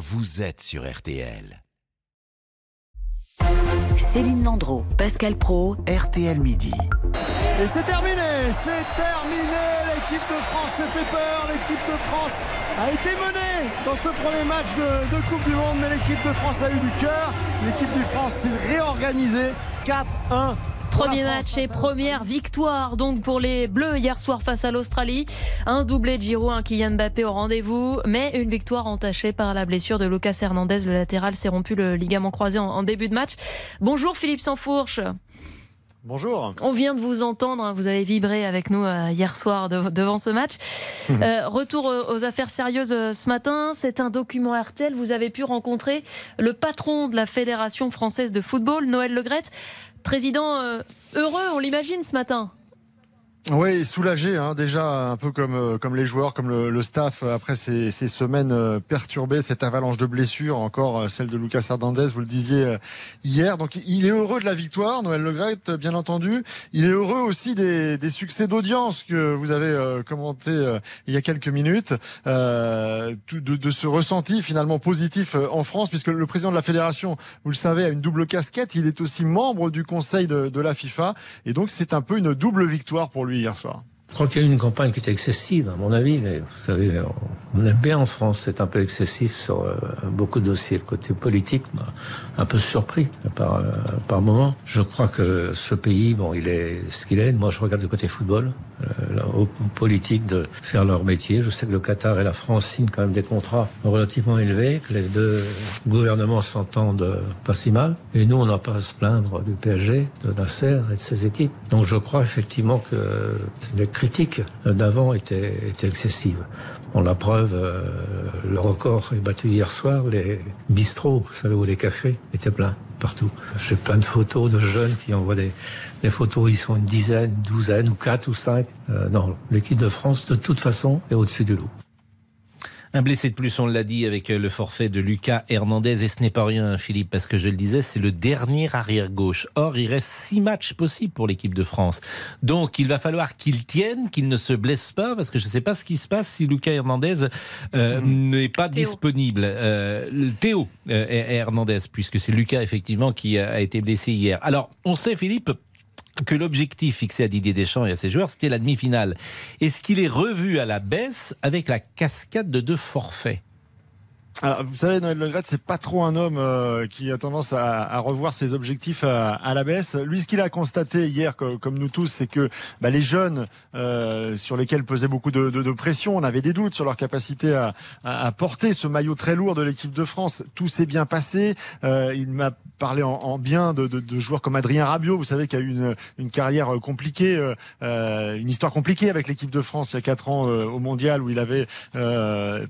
vous êtes sur RTL. Céline Landreau, Pascal Pro, RTL Midi. Et c'est terminé, c'est terminé. L'équipe de France s'est fait peur. L'équipe de France a été menée dans ce premier match de, de Coupe du Monde, mais l'équipe de France a eu du cœur. L'équipe de France s'est réorganisée. 4-1 Premier match et première victoire donc pour les Bleus hier soir face à l'Australie. Un doublé de Giroud, un Kylian Mbappé au rendez-vous, mais une victoire entachée par la blessure de Lucas Hernandez. Le latéral s'est rompu le ligament croisé en, en début de match. Bonjour Philippe Sansfourche. Bonjour. On vient de vous entendre, hein, vous avez vibré avec nous euh, hier soir de- devant ce match. Euh, retour aux aux affaires sérieuses euh, ce matin, c'est un document RTL. Vous avez pu rencontrer le patron de la Fédération française de football, Noël Legrette. Président euh, heureux, on l'imagine ce matin. Oui, soulagé hein, déjà, un peu comme, euh, comme les joueurs, comme le, le staff, euh, après ces, ces semaines euh, perturbées, cette avalanche de blessures, encore celle de Lucas Hernandez, vous le disiez hier. Donc il est heureux de la victoire, Noël Legrette, bien entendu. Il est heureux aussi des, des succès d'audience que vous avez commenté il y a quelques minutes, euh, de, de ce ressenti finalement positif en France, puisque le président de la fédération, vous le savez, a une double casquette. Il est aussi membre du conseil de, de la FIFA, et donc c'est un peu une double victoire pour lui vi alltså. Je crois qu'il y a eu une campagne qui était excessive, à mon avis, mais vous savez, on aime bien en France, c'est un peu excessif sur euh, beaucoup de dossiers. Le côté politique m'a un peu surpris par, euh, par moment. Je crois que ce pays, bon, il est ce qu'il est. Moi, je regarde le côté football, euh, politiques de faire leur métier. Je sais que le Qatar et la France signent quand même des contrats relativement élevés, que les deux gouvernements s'entendent euh, pas si mal. Et nous, on n'a pas à se plaindre du PSG, de Nasser et de ses équipes. Donc je crois effectivement que les critiques d'avant étaient, étaient excessives. Bon, la preuve, euh, le record est battu hier soir. Les bistrots, vous savez où les cafés, étaient pleins partout. J'ai plein de photos de jeunes qui envoient des, des photos, ils sont une dizaine, douzaine, ou quatre ou cinq. Euh, non, l'équipe de France, de toute façon, est au-dessus du lot. Un blessé de plus, on l'a dit, avec le forfait de Lucas Hernandez. Et ce n'est pas rien, Philippe, parce que je le disais, c'est le dernier arrière-gauche. Or, il reste six matchs possibles pour l'équipe de France. Donc, il va falloir qu'il tienne, qu'il ne se blesse pas, parce que je ne sais pas ce qui se passe si Lucas Hernandez euh, n'est pas Théo. disponible. Euh, Théo euh, Hernandez, puisque c'est Lucas, effectivement, qui a été blessé hier. Alors, on sait, Philippe, que l'objectif fixé à Didier Deschamps et à ses joueurs, c'était la demi-finale. Est-ce qu'il est revu à la baisse avec la cascade de deux forfaits Alors, vous savez, Noël Legrette, c'est pas trop un homme euh, qui a tendance à, revoir ses objectifs à, à la baisse. Lui, ce qu'il a constaté hier, co- comme, nous tous, c'est que bah, les jeunes euh, sur lesquels pesait beaucoup de, pression, on avait des doutes sur leur capacité à, porter ce maillot très lourd de l'équipe de France. Tout s'est bien passé. Euh, il m'a parlé en, en bien de, joueurs comme Adrien Rabiot, vous savez, qui a eu une, carrière euh, compliquée, euh, euh, une histoire compliquée avec l'équipe de France il y a quatre ans au Mondial, où il avait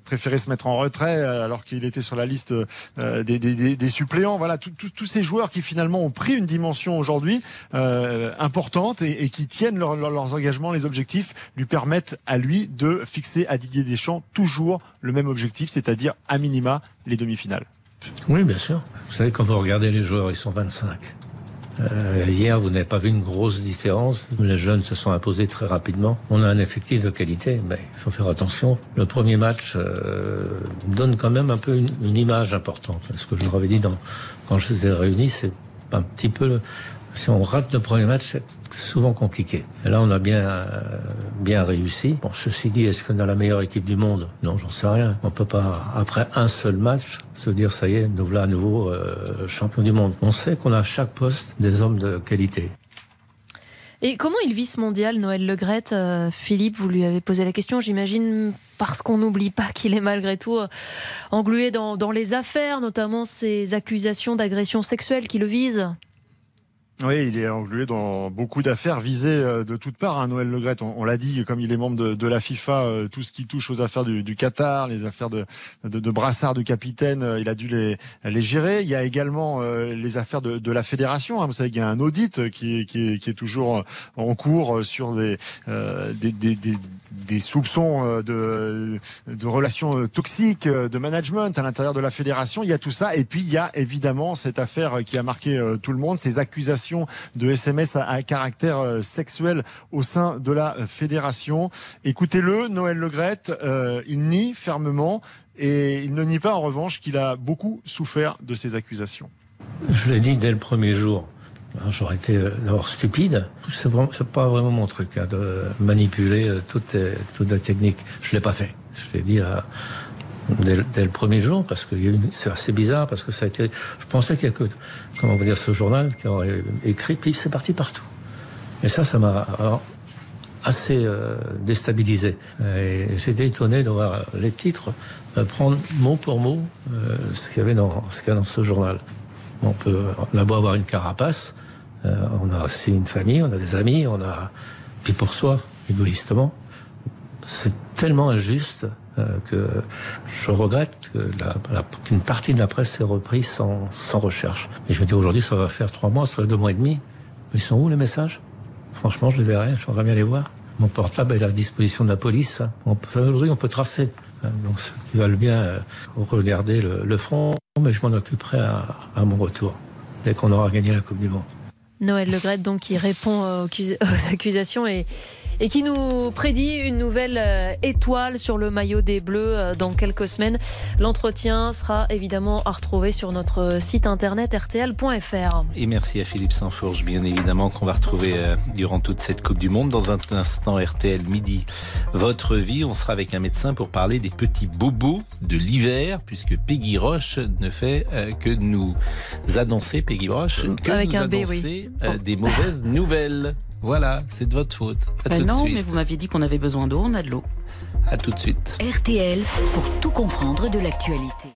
préféré se mettre en retrait alors qu'il était sur la liste des, suppléants. Voilà, tous ces joueurs qui finalement ont pris une dimension aujourd'hui importante et, qui tiennent leur- leurs engagements, les objectifs, lui permettent à lui de fixer à Didier Deschamps toujours le même objectif, c'est-à-dire à minima les demi-finales. Oui, bien sûr. Vous savez, quand vous regardez les joueurs, ils sont 25. Euh, hier, vous n'avez pas vu une grosse différence. Les jeunes se sont imposés très rapidement. On a un effectif de qualité, mais il faut faire attention. Le premier match euh, donne quand même un peu une, image importante. Ce que je leur avais dit dans, quand je les ai réunis, c'est un petit peu... si on rate le premier match, c'est souvent compliqué. Et là, on a bien, euh, bien réussi. Bon, ceci dit, est-ce qu'on a la meilleure équipe du monde? Non, j'en sais rien. On peut pas, après un seul match, se dire ça y est, nous voilà à nouveau euh, champion du monde. On sait qu'on a à chaque poste des hommes de qualité. Et comment il vit ce mondial, Noël Legrette Euh, Philippe, vous lui avez posé la question, j'imagine, parce qu'on n'oublie pas qu'il est malgré tout euh, englué dans, dans les affaires, notamment ces accusations d'agression sexuelle qui le visent. Oui, il est englué dans beaucoup d'affaires visées euh, de toutes parts. Hein, Noël Legrette, on, on l'a dit, comme il est membre de, la FIFA, euh, tout ce qui touche aux affaires du, Qatar, les affaires de, de, de brassard du capitaine, euh, il a dû les, gérer. Il y a également les affaires de, la fédération. Hein. Vous savez qu'il y a un audit qui est, toujours en cours sur des, des soupçons euh, de, relations euh, toxiques, euh, de management à l'intérieur de la fédération. Il y a tout ça. Et puis, il y a évidemment cette affaire qui a marqué tout le monde, ces accusations de SMS à, caractère sexuel au sein de la fédération. Écoutez-le, Noël Legrette, euh, il nie fermement Et il ne nie pas en revanche qu'il a beaucoup souffert de ces accusations. Je l'ai dit dès le premier jour. Hein, j'aurais été euh, d'abord stupide. C'est vraiment, pas vraiment mon truc hein, de manipuler euh, toutes les, toutes les techniques. Je l'ai pas fait. Je l'ai dit à, dès, le premier jour parce que c'est assez bizarre parce que ça a été. Je pensais qu'il y a que comment vous dire ce journal qui aurait écrit puis c'est parti partout. Et ça, ça m'a assez euh, déstabilisé. Et j'étais étonné de voir les titres euh, prendre mot pour mot euh, ce qu'il y avait dans ce journal. On peut on a beau avoir une carapace, euh, on a aussi une famille, on a des amis, on a puis pour soi égoïstement. C'est tellement injuste euh, que je regrette qu'une qu partie de la presse s'est reprise sans, recherche. Et je me dis aujourd'hui, ça va faire trois mois, ça va deux mois et demi. Mais ils sont où les messages? Franchement, je les verrai, je voudrais bien les voir. Mon portable est à la disposition de la police. Aujourd'hui, on peut tracer. Donc ceux qui veulent bien euh, regarder le front, mais je m'en occuperai à, mon retour, dès qu'on aura gagné la Coupe du Monde. Noël Legrette, donc, qui répond aux, aux accusations et et qui nous prédit une nouvelle euh, étoile sur le maillot des Bleus euh, dans quelques semaines. L'entretien sera évidemment à retrouver sur notre site internet rtl.fr. Et merci à Philippe Sansfourge, bien évidemment, qu'on va retrouver euh, durant toute cette Coupe du Monde. Dans un instant, RTL midi, votre vie, on sera avec un médecin pour parler des petits bobos de l'hiver, puisque Peggy Roche ne fait que nous annoncer, Peggy Roche, que avec nous un B, annoncer oui. des mauvaises nouvelles. Voilà, c'est de votre faute. À ben tout non, de suite. mais vous m'aviez dit qu'on avait besoin d'eau, on a de l'eau. À tout de suite. RTL pour tout comprendre de l'actualité.